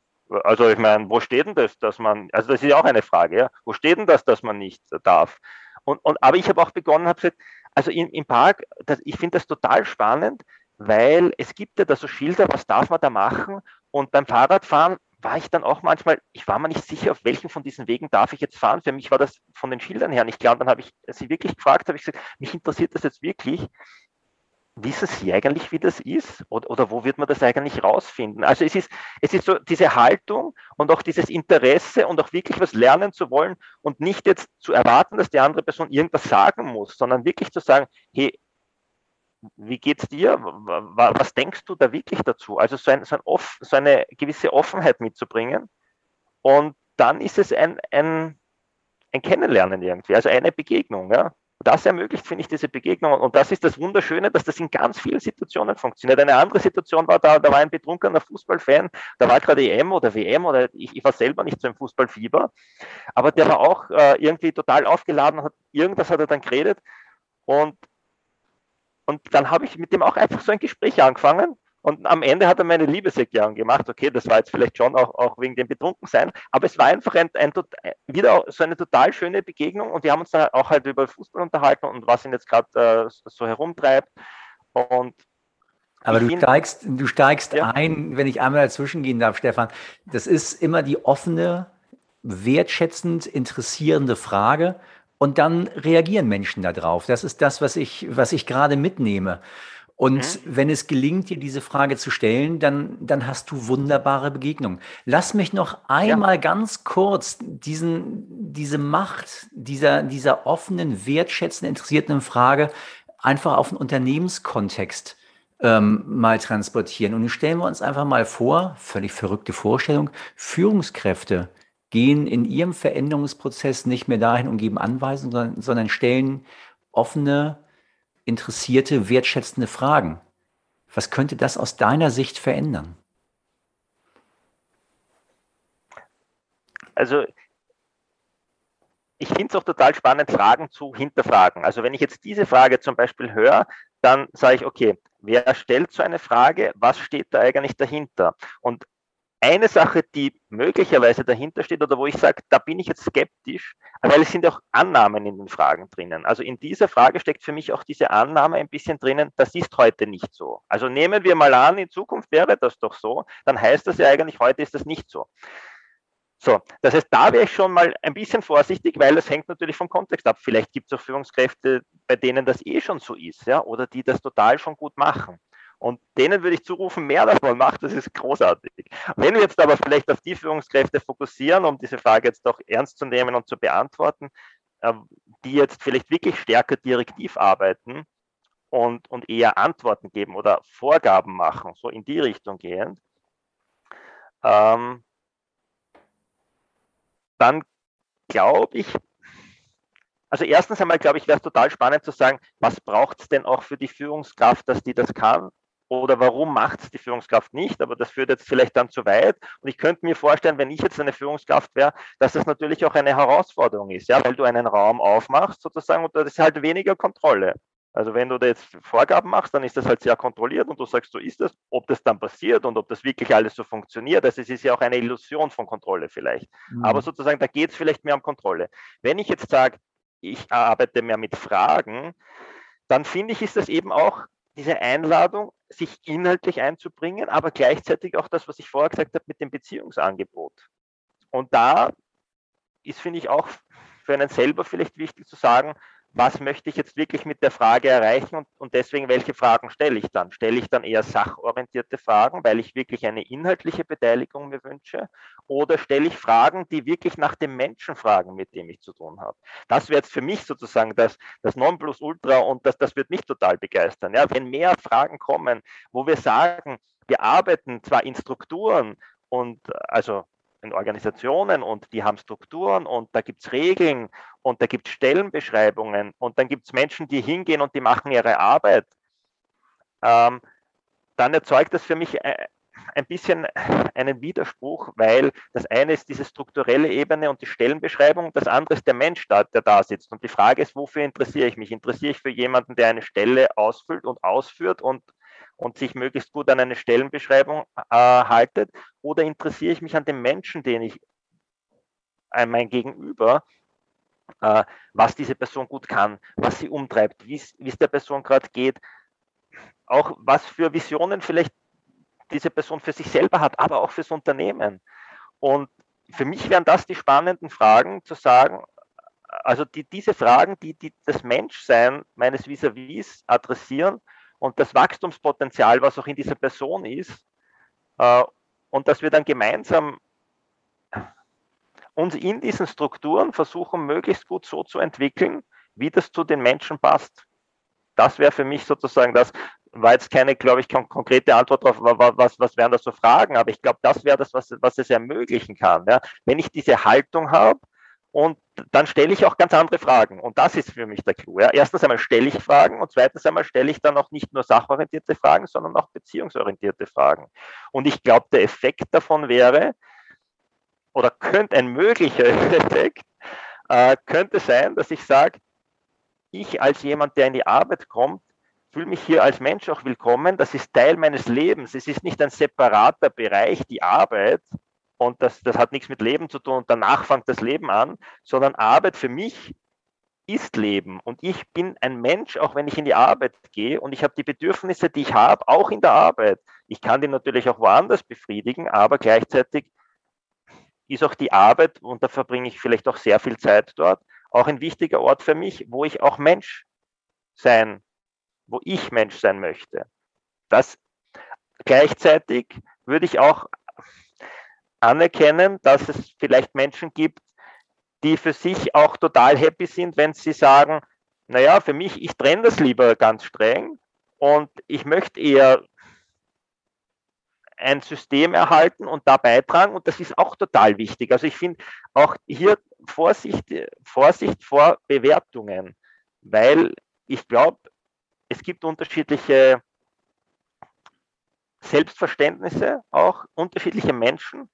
Also ich meine, wo steht denn das, dass man, also das ist ja auch eine Frage, ja, wo steht denn das, dass man nicht darf? Und, und aber ich habe auch begonnen, habe gesagt, also im, im Park, das, ich finde das total spannend, weil es gibt ja da so Schilder, was darf man da machen? Und beim Fahrradfahren war ich dann auch manchmal, ich war mir nicht sicher, auf welchen von diesen Wegen darf ich jetzt fahren. Für mich war das von den Schildern her nicht klar. Und dann habe ich sie wirklich gefragt, habe ich gesagt, mich interessiert das jetzt wirklich. wissen Sie eigentlich, wie das ist? Oder, oder, wo wird man das eigentlich rausfinden? Also es ist, es ist so diese Haltung und auch dieses Interesse und auch wirklich was lernen zu wollen und nicht jetzt zu erwarten, dass die andere Person irgendwas sagen muss, sondern wirklich zu sagen, hey, wie geht's dir? Was denkst du da wirklich dazu? Also so, ein, so, ein off, so eine gewisse Offenheit mitzubringen. Und dann ist es ein, ein, ein Kennenlernen irgendwie, also eine Begegnung. Ja? Das ermöglicht, finde ich, diese Begegnung. Und das ist das Wunderschöne, dass das in ganz vielen Situationen funktioniert. Eine andere Situation war da, da war ein betrunkener Fußballfan, da war gerade EM oder WM oder ich, ich war selber nicht so im Fußballfieber, aber der war auch äh, irgendwie total aufgeladen, hat, irgendwas hat er dann geredet und und dann habe ich mit dem auch einfach so ein Gespräch angefangen. Und am Ende hat er meine Liebeserklärung gemacht. Okay, das war jetzt vielleicht schon auch, auch wegen dem Betrunkensein, aber es war einfach ein, ein, wieder so eine total schöne Begegnung und wir haben uns dann auch halt über Fußball unterhalten und was ihn jetzt gerade äh, so herumtreibt. Und aber du steigst, du steigst ja. ein, wenn ich einmal dazwischen gehen darf, Stefan. Das ist immer die offene, wertschätzend interessierende Frage. Und dann reagieren Menschen darauf. Das ist das, was ich, was ich gerade mitnehme. Und mhm. wenn es gelingt, dir diese Frage zu stellen, dann, dann hast du wunderbare Begegnungen. Lass mich noch einmal ja. ganz kurz diesen, diese Macht dieser, dieser offenen, wertschätzenden, interessierten Frage einfach auf den Unternehmenskontext ähm, mal transportieren. Und stellen wir uns einfach mal vor, völlig verrückte Vorstellung, Führungskräfte gehen in ihrem Veränderungsprozess nicht mehr dahin und geben Anweisungen, sondern, sondern stellen offene, interessierte, wertschätzende Fragen. Was könnte das aus deiner Sicht verändern? Also ich finde es auch total spannend, Fragen zu hinterfragen. Also wenn ich jetzt diese Frage zum Beispiel höre, dann sage ich, okay, wer stellt so eine Frage? Was steht da eigentlich dahinter? Und eine Sache, die möglicherweise dahinter steht oder wo ich sage, da bin ich jetzt skeptisch, weil es sind auch Annahmen in den Fragen drinnen. Also in dieser Frage steckt für mich auch diese Annahme ein bisschen drinnen, das ist heute nicht so. Also nehmen wir mal an, in Zukunft wäre das doch so, dann heißt das ja eigentlich, heute ist das nicht so. So, das heißt, da wäre ich schon mal ein bisschen vorsichtig, weil das hängt natürlich vom Kontext ab. Vielleicht gibt es auch Führungskräfte, bei denen das eh schon so ist, ja, oder die das total schon gut machen. Und denen würde ich zurufen, mehr davon macht, das ist großartig. Wenn wir jetzt aber vielleicht auf die Führungskräfte fokussieren, um diese Frage jetzt doch ernst zu nehmen und zu beantworten, ähm, die jetzt vielleicht wirklich stärker direktiv arbeiten und, und eher Antworten geben oder Vorgaben machen, so in die Richtung gehend, ähm, dann glaube ich, also erstens einmal glaube ich, wäre es total spannend zu sagen, was braucht es denn auch für die Führungskraft, dass die das kann? Oder warum macht es die Führungskraft nicht, aber das führt jetzt vielleicht dann zu weit. Und ich könnte mir vorstellen, wenn ich jetzt eine Führungskraft wäre, dass das natürlich auch eine Herausforderung ist, ja, weil du einen Raum aufmachst sozusagen und das ist halt weniger Kontrolle. Also wenn du da jetzt Vorgaben machst, dann ist das halt sehr kontrolliert und du sagst, so ist das, ob das dann passiert und ob das wirklich alles so funktioniert. Also es ist ja auch eine Illusion von Kontrolle vielleicht. Mhm. Aber sozusagen, da geht es vielleicht mehr um Kontrolle. Wenn ich jetzt sage, ich arbeite mehr mit Fragen, dann finde ich, ist das eben auch diese Einladung, sich inhaltlich einzubringen, aber gleichzeitig auch das, was ich vorher gesagt habe mit dem Beziehungsangebot. Und da ist, finde ich, auch für einen selber vielleicht wichtig zu sagen, was möchte ich jetzt wirklich mit der Frage erreichen und, und deswegen, welche Fragen stelle ich dann? Stelle ich dann eher sachorientierte Fragen, weil ich wirklich eine inhaltliche Beteiligung mir wünsche? Oder stelle ich Fragen, die wirklich nach dem Menschen fragen, mit dem ich zu tun habe? Das wäre jetzt für mich sozusagen das, das Nonplusultra und das, das wird mich total begeistern. Ja, wenn mehr Fragen kommen, wo wir sagen, wir arbeiten zwar in Strukturen und also in Organisationen und die haben Strukturen und da gibt es Regeln und da gibt es Stellenbeschreibungen und dann gibt es Menschen, die hingehen und die machen ihre Arbeit, ähm, dann erzeugt das für mich äh, ein bisschen einen Widerspruch, weil das eine ist diese strukturelle Ebene und die Stellenbeschreibung, das andere ist der Mensch, der da sitzt. Und die Frage ist, wofür interessiere ich mich? Interessiere ich für jemanden, der eine Stelle ausfüllt und ausführt und und sich möglichst gut an eine Stellenbeschreibung äh, haltet? Oder interessiere ich mich an dem Menschen, den ich, äh, mein Gegenüber, äh, was diese Person gut kann, was sie umtreibt, wie es der Person gerade geht, auch was für Visionen vielleicht diese Person für sich selber hat, aber auch fürs Unternehmen. Und für mich wären das die spannenden Fragen, zu sagen, also die, diese Fragen, die, die das Menschsein meines Vis-à-vis adressieren und das Wachstumspotenzial, was auch in dieser Person ist, äh, und dass wir dann gemeinsam uns in diesen Strukturen versuchen, möglichst gut so zu entwickeln, wie das zu den Menschen passt. Das wäre für mich sozusagen das, war jetzt keine, glaube ich, konkrete Antwort darauf, was, was wären das so Fragen, aber ich glaube, das wäre das, was, was es ermöglichen kann. Ja? Wenn ich diese Haltung habe und dann stelle ich auch ganz andere Fragen. Und das ist für mich der Clou. Ja? Erstens einmal stelle ich Fragen und zweitens einmal stelle ich dann auch nicht nur sachorientierte Fragen, sondern auch beziehungsorientierte Fragen. Und ich glaube, der Effekt davon wäre, oder könnte ein möglicher Effekt, äh, könnte sein, dass ich sage, ich als jemand, der in die Arbeit kommt, fühle mich hier als Mensch auch willkommen. Das ist Teil meines Lebens. Es ist nicht ein separater Bereich, die Arbeit. Und das, das hat nichts mit Leben zu tun und danach fängt das Leben an, sondern Arbeit für mich ist Leben. Und ich bin ein Mensch, auch wenn ich in die Arbeit gehe. Und ich habe die Bedürfnisse, die ich habe, auch in der Arbeit. Ich kann die natürlich auch woanders befriedigen, aber gleichzeitig ist auch die Arbeit, und da verbringe ich vielleicht auch sehr viel Zeit dort, auch ein wichtiger Ort für mich, wo ich auch Mensch sein, wo ich Mensch sein möchte. Das gleichzeitig würde ich auch anerkennen, dass es vielleicht Menschen gibt, die für sich auch total happy sind, wenn sie sagen, naja, für mich, ich trenne das lieber ganz streng und ich möchte eher ein System erhalten und da beitragen und das ist auch total wichtig. Also ich finde auch hier Vorsicht, Vorsicht vor Bewertungen, weil ich glaube, es gibt unterschiedliche Selbstverständnisse, auch unterschiedliche Menschen.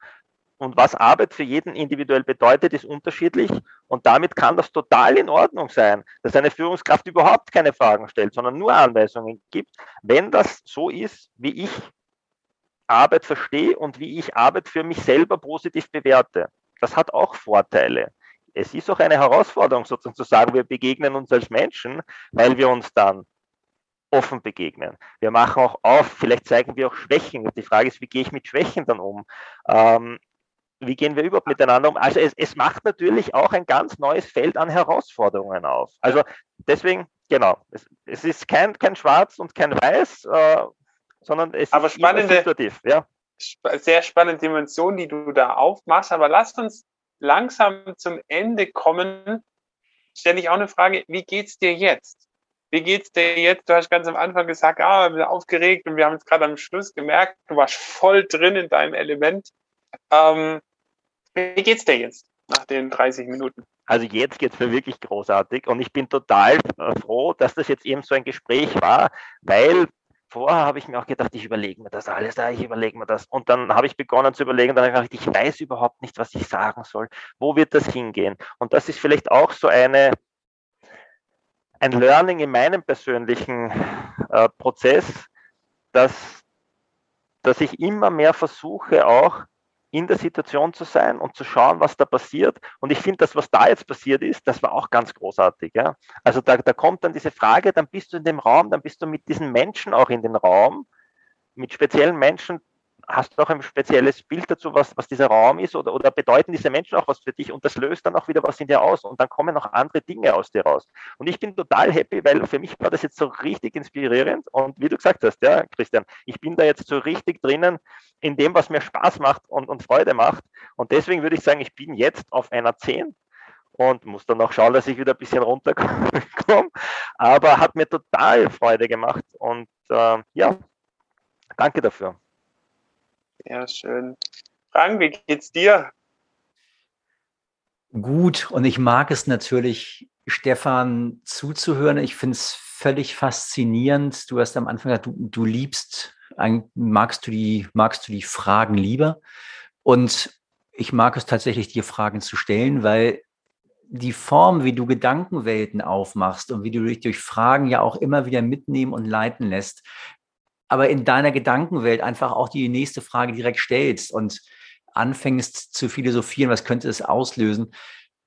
Und was Arbeit für jeden individuell bedeutet, ist unterschiedlich. Und damit kann das total in Ordnung sein, dass eine Führungskraft überhaupt keine Fragen stellt, sondern nur Anweisungen gibt, wenn das so ist, wie ich Arbeit verstehe und wie ich Arbeit für mich selber positiv bewerte. Das hat auch Vorteile. Es ist auch eine Herausforderung, sozusagen zu sagen, wir begegnen uns als Menschen, weil wir uns dann offen begegnen. Wir machen auch auf, vielleicht zeigen wir auch Schwächen. Und die Frage ist, wie gehe ich mit Schwächen dann um? Ähm, wie gehen wir überhaupt miteinander um? Also es, es, macht natürlich auch ein ganz neues Feld an Herausforderungen auf. Also deswegen, genau, es, es ist kein, kein Schwarz und kein Weiß, äh, sondern es aber ist spannende, situativ. Ja. Sehr spannende Dimension, die du da aufmachst. Aber lass uns langsam zum Ende kommen. Stelle ich auch eine Frage, wie geht's dir jetzt? Wie geht's dir jetzt? Du hast ganz am Anfang gesagt, ah, wir sind aufgeregt und wir haben es gerade am Schluss gemerkt, du warst voll drin in deinem Element. Ähm, wie geht's dir jetzt nach den 30 Minuten? Also jetzt geht's mir wirklich großartig und ich bin total froh, dass das jetzt eben so ein Gespräch war, weil vorher habe ich mir auch gedacht, ich überlege mir das alles, ich überlege mir das. Und dann habe ich begonnen zu überlegen, dann habe ich gedacht, ich weiß überhaupt nicht, was ich sagen soll. Wo wird das hingehen? Und das ist vielleicht auch so eine, ein Learning in meinem persönlichen äh, Prozess, dass, dass ich immer mehr versuche, auch in der Situation zu sein und zu schauen, was da passiert. Und ich finde, das, was da jetzt passiert ist, das war auch ganz großartig. Ja? Also da, da kommt dann diese Frage, dann bist du in dem Raum, dann bist du mit diesen Menschen auch in den Raum, mit speziellen Menschen, hast du auch ein spezielles Bild dazu, was, was dieser Raum ist oder, oder bedeuten diese Menschen auch was für dich und das löst dann auch wieder was in dir aus und dann kommen noch andere Dinge aus dir raus. Und ich bin total happy, weil für mich war das jetzt so richtig inspirierend und wie du gesagt hast, ja, Christian, ich bin da jetzt so richtig drinnen in dem, was mir Spaß macht und, und Freude macht und deswegen würde ich sagen, ich bin jetzt auf einer 10 und muss dann auch schauen, dass ich wieder ein bisschen runterkomme. Aber hat mir total Freude gemacht und äh, ja, danke dafür. Ja, schön. Frank, wie geht's dir? Gut, und ich mag es natürlich, Stefan zuzuhören. Ich finde es völlig faszinierend. Du hast am Anfang gesagt, du, du liebst, magst du, die, magst du die Fragen lieber. Und ich mag es tatsächlich, dir Fragen zu stellen, weil die Form, wie du Gedankenwelten aufmachst und wie du dich durch Fragen ja auch immer wieder mitnehmen und leiten lässt, aber in deiner Gedankenwelt einfach auch die nächste Frage direkt stellst und anfängst zu philosophieren, was könnte es auslösen,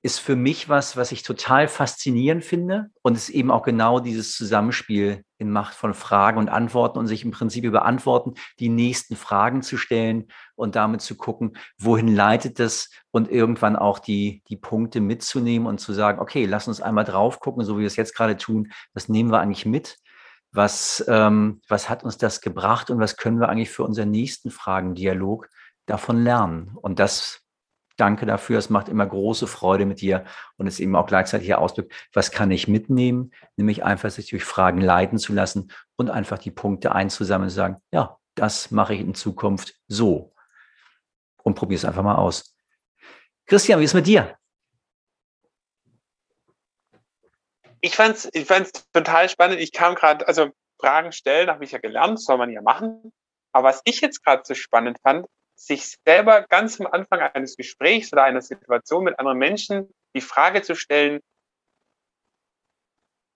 ist für mich was, was ich total faszinierend finde und es eben auch genau dieses Zusammenspiel in Macht von Fragen und Antworten und sich im Prinzip über Antworten die nächsten Fragen zu stellen und damit zu gucken, wohin leitet das und irgendwann auch die, die Punkte mitzunehmen und zu sagen, okay, lass uns einmal drauf gucken, so wie wir es jetzt gerade tun, was nehmen wir eigentlich mit Was, ähm, was hat uns das gebracht und was können wir eigentlich für unseren nächsten Fragendialog davon lernen? Und das danke dafür. Es macht immer große Freude mit dir und es eben auch gleichzeitig hier ausdrückt, was kann ich mitnehmen, nämlich einfach sich durch Fragen leiten zu lassen und einfach die Punkte einzusammeln und sagen, ja, das mache ich in Zukunft so. Und probier es einfach mal aus. Christian, wie ist mit dir? Ich fand es ich fand's total spannend. Ich kam gerade, also Fragen stellen, habe ich ja gelernt, soll man ja machen. Aber was ich jetzt gerade so spannend fand, sich selber ganz am Anfang eines Gesprächs oder einer Situation mit anderen Menschen die Frage zu stellen,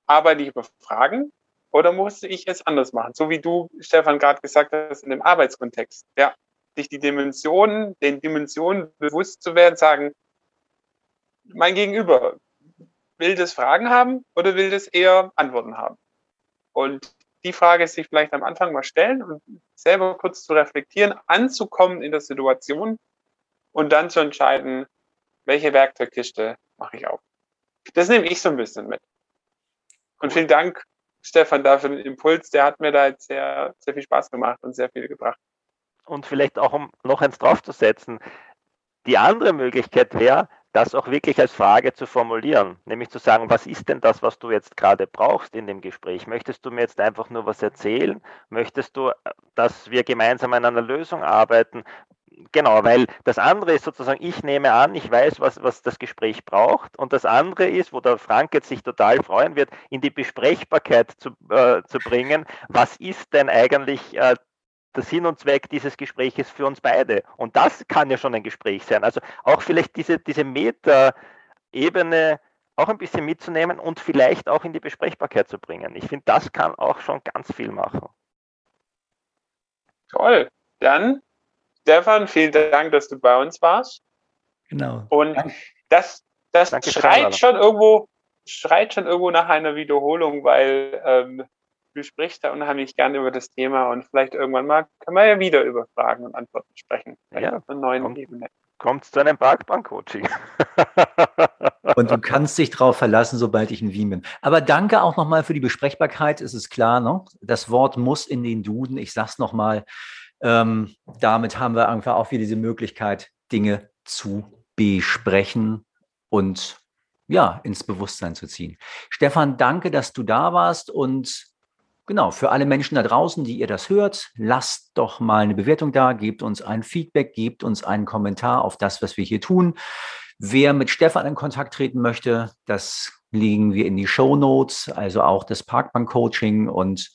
arbeite ich über Fragen oder musste ich es anders machen? So wie du, Stefan, gerade gesagt hast, in dem Arbeitskontext. Ja, sich die Dimensionen, den Dimensionen bewusst zu werden, sagen, mein Gegenüber will das Fragen haben oder will das eher Antworten haben? Und die Frage sich vielleicht am Anfang mal stellen und selber kurz zu reflektieren, anzukommen in der Situation und dann zu entscheiden, welche Werkzeugkiste mache ich auf. Das nehme ich so ein bisschen mit. Und vielen Dank, Stefan, dafür den Impuls. Der hat mir da jetzt sehr, sehr viel Spaß gemacht und sehr viel gebracht. Und vielleicht auch, um noch eins draufzusetzen, die andere Möglichkeit wäre, das auch wirklich als Frage zu formulieren, nämlich zu sagen, was ist denn das, was du jetzt gerade brauchst in dem Gespräch? Möchtest du mir jetzt einfach nur was erzählen? Möchtest du, dass wir gemeinsam an einer Lösung arbeiten? Genau, weil das andere ist sozusagen, ich nehme an, ich weiß, was, was das Gespräch braucht. Und das andere ist, wo der Frank jetzt sich total freuen wird, in die Besprechbarkeit zu, äh, zu bringen. Was ist denn eigentlich äh, der Sinn und Zweck dieses Gespräches für uns beide. Und das kann ja schon ein Gespräch sein. Also auch vielleicht diese, diese Meta-Ebene auch ein bisschen mitzunehmen und vielleicht auch in die Besprechbarkeit zu bringen. Ich finde, das kann auch schon ganz viel machen. Toll. Dann, Stefan, vielen Dank, dass du bei uns warst. Genau. Und das, das schreit schon irgendwo, schreit schon irgendwo nach einer Wiederholung, weil ähm, du sprichst da unheimlich gerne über das Thema und vielleicht irgendwann mal können wir ja wieder über Fragen und Antworten sprechen. Ja, auf einer neuen kommt, Ebene. Kommt zu einem Parkbank-Coaching. und du kannst dich darauf verlassen, sobald ich in Wien bin. Aber danke auch nochmal für die Besprechbarkeit. Es ist klar, ne? das Wort muss in den Duden. Ich sag's nochmal. Ähm, damit haben wir einfach auch wieder diese Möglichkeit, Dinge zu besprechen und ja, ins Bewusstsein zu ziehen. Stefan, danke, dass du da warst und Genau, für alle Menschen da draußen, die ihr das hört, lasst doch mal eine Bewertung da, gebt uns ein Feedback, gebt uns einen Kommentar auf das, was wir hier tun. Wer mit Stefan in Kontakt treten möchte, das legen wir in die Show Notes, also auch das Parkbank-Coaching. Und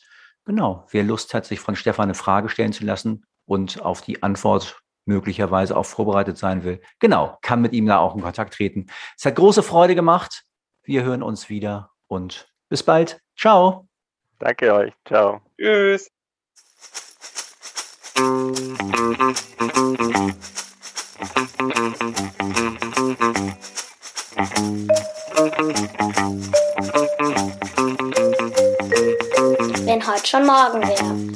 genau, wer Lust hat, sich von Stefan eine Frage stellen zu lassen und auf die Antwort möglicherweise auch vorbereitet sein will, genau, kann mit ihm da auch in Kontakt treten. Es hat große Freude gemacht. Wir hören uns wieder und bis bald. Ciao. Danke euch. Ciao. Tschüss. Wenn heute schon morgen wäre.